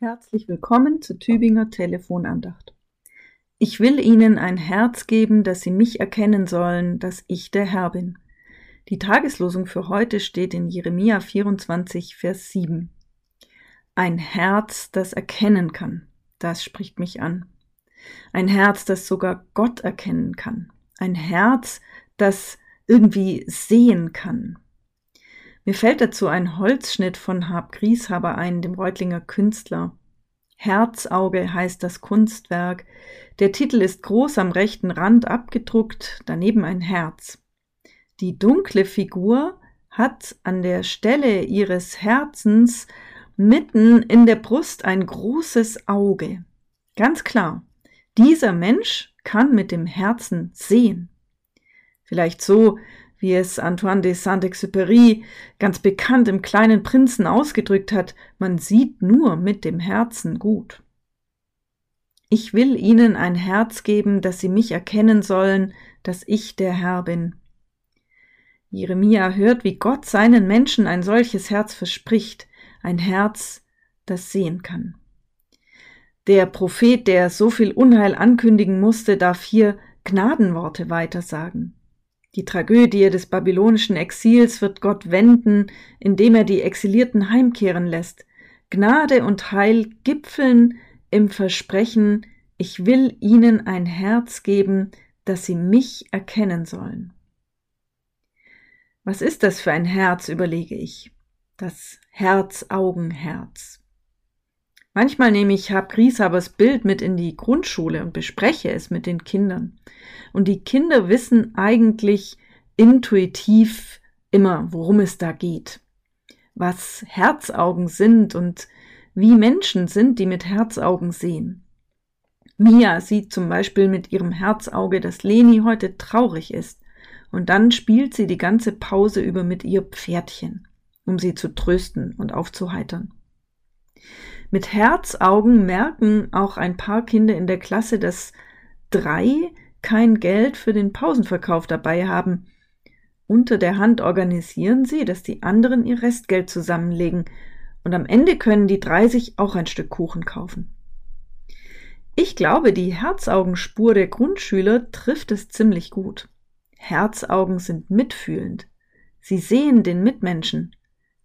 Herzlich willkommen zur Tübinger Telefonandacht. Ich will Ihnen ein Herz geben, dass Sie mich erkennen sollen, dass ich der Herr bin. Die Tageslosung für heute steht in Jeremia 24, Vers 7. Ein Herz, das erkennen kann, das spricht mich an. Ein Herz, das sogar Gott erkennen kann. Ein Herz, das irgendwie sehen kann. Mir fällt dazu ein Holzschnitt von Hab Grieshaber ein, dem Reutlinger Künstler. Herzauge heißt das Kunstwerk. Der Titel ist groß am rechten Rand abgedruckt, daneben ein Herz. Die dunkle Figur hat an der Stelle ihres Herzens mitten in der Brust ein großes Auge. Ganz klar, dieser Mensch kann mit dem Herzen sehen. Vielleicht so, wie es Antoine de Saint-Exupéry ganz bekannt im kleinen Prinzen ausgedrückt hat, man sieht nur mit dem Herzen gut. Ich will ihnen ein Herz geben, dass sie mich erkennen sollen, dass ich der Herr bin. Jeremia hört, wie Gott seinen Menschen ein solches Herz verspricht, ein Herz, das sehen kann. Der Prophet, der so viel Unheil ankündigen musste, darf hier Gnadenworte weitersagen. Die Tragödie des babylonischen Exils wird Gott wenden, indem er die Exilierten heimkehren lässt. Gnade und Heil gipfeln im Versprechen, ich will ihnen ein Herz geben, dass sie mich erkennen sollen. Was ist das für ein Herz, überlege ich. Das Herz-Augen-Herz. Manchmal nehme ich Hab Grieshabers Bild mit in die Grundschule und bespreche es mit den Kindern. Und die Kinder wissen eigentlich intuitiv immer, worum es da geht. Was Herzaugen sind und wie Menschen sind, die mit Herzaugen sehen. Mia sieht zum Beispiel mit ihrem Herzauge, dass Leni heute traurig ist. Und dann spielt sie die ganze Pause über mit ihr Pferdchen, um sie zu trösten und aufzuheitern. Mit Herzaugen merken auch ein paar Kinder in der Klasse, dass drei kein Geld für den Pausenverkauf dabei haben. Unter der Hand organisieren sie, dass die anderen ihr Restgeld zusammenlegen, und am Ende können die drei sich auch ein Stück Kuchen kaufen. Ich glaube, die Herzaugenspur der Grundschüler trifft es ziemlich gut. Herzaugen sind mitfühlend. Sie sehen den Mitmenschen.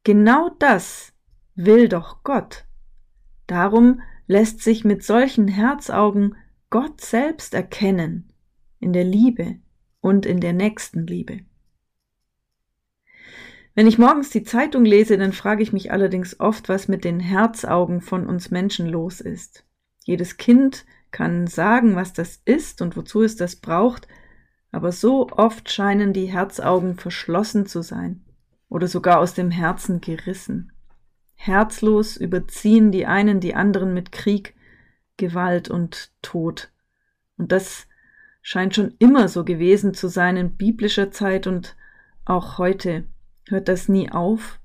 Genau das will doch Gott. Darum lässt sich mit solchen Herzaugen Gott selbst erkennen, in der Liebe und in der Nächstenliebe. Wenn ich morgens die Zeitung lese, dann frage ich mich allerdings oft, was mit den Herzaugen von uns Menschen los ist. Jedes Kind kann sagen, was das ist und wozu es das braucht, aber so oft scheinen die Herzaugen verschlossen zu sein oder sogar aus dem Herzen gerissen. Herzlos überziehen die einen die anderen mit Krieg, Gewalt und Tod. Und das scheint schon immer so gewesen zu sein in biblischer Zeit und auch heute. Hört das nie auf?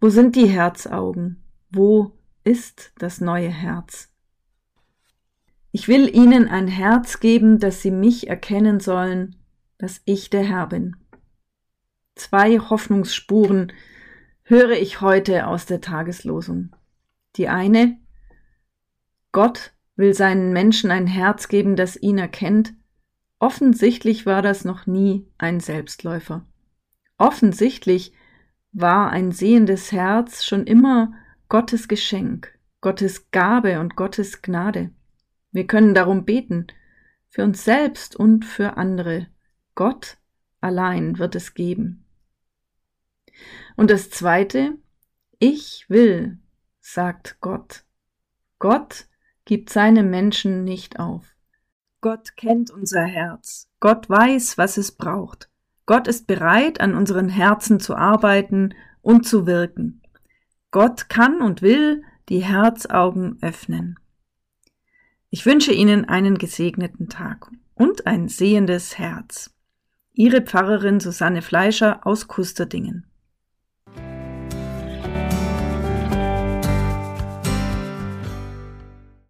Wo sind die Herzaugen? Wo ist das neue Herz? Ich will ihnen ein Herz geben, dass sie mich erkennen sollen, dass ich der Herr bin. Zwei Hoffnungsspuren höre ich heute aus der Tageslosung. Die eine, Gott will seinen Menschen ein Herz geben, das ihn erkennt. Offensichtlich war das noch nie ein Selbstläufer. Offensichtlich war ein sehendes Herz schon immer Gottes Geschenk, Gottes Gabe und Gottes Gnade. Wir können darum beten, für uns selbst und für andere. Gott allein wird es geben. Und das Zweite, ich will, sagt Gott. Gott gibt seine Menschen nicht auf. Gott kennt unser Herz. Gott weiß, was es braucht. Gott ist bereit, an unseren Herzen zu arbeiten und zu wirken. Gott kann und will die Herzaugen öffnen. Ich wünsche Ihnen einen gesegneten Tag und ein sehendes Herz. Ihre Pfarrerin Susanne Fleischer aus Kusterdingen.